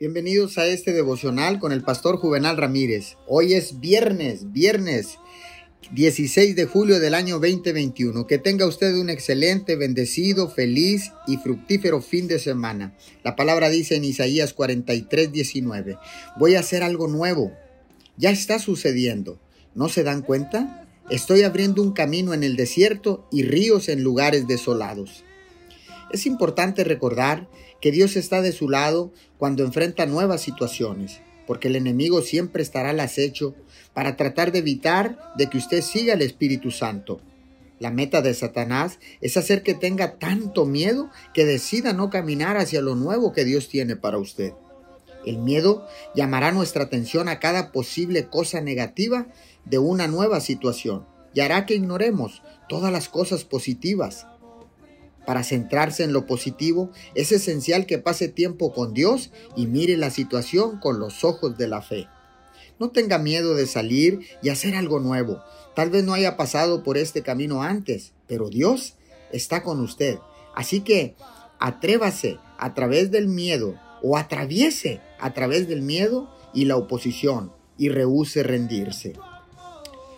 Bienvenidos a este devocional con el pastor Juvenal Ramírez. Hoy es viernes, viernes 16 de julio del año 2021. Que tenga usted un excelente, bendecido, feliz y fructífero fin de semana. La palabra dice en Isaías 43, 19. Voy a hacer algo nuevo. Ya está sucediendo. ¿No se dan cuenta? Estoy abriendo un camino en el desierto y ríos en lugares desolados. Es importante recordar que Dios está de su lado cuando enfrenta nuevas situaciones, porque el enemigo siempre estará al acecho para tratar de evitar de que usted siga el Espíritu Santo. La meta de Satanás es hacer que tenga tanto miedo que decida no caminar hacia lo nuevo que Dios tiene para usted. El miedo llamará nuestra atención a cada posible cosa negativa de una nueva situación y hará que ignoremos todas las cosas positivas. Para centrarse en lo positivo, es esencial que pase tiempo con Dios y mire la situación con los ojos de la fe. No tenga miedo de salir y hacer algo nuevo. Tal vez no haya pasado por este camino antes, pero Dios está con usted. Así que atrévase a través del miedo o atraviese a través del miedo y la oposición y rehúse rendirse.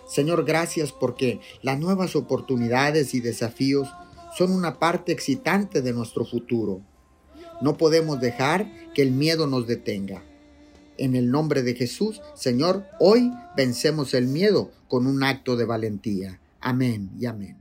Señor, gracias porque las nuevas oportunidades y desafíos son una parte excitante de nuestro futuro. No podemos dejar que el miedo nos detenga. En el nombre de Jesús, Señor, hoy vencemos el miedo con un acto de valentía. Amén y amén.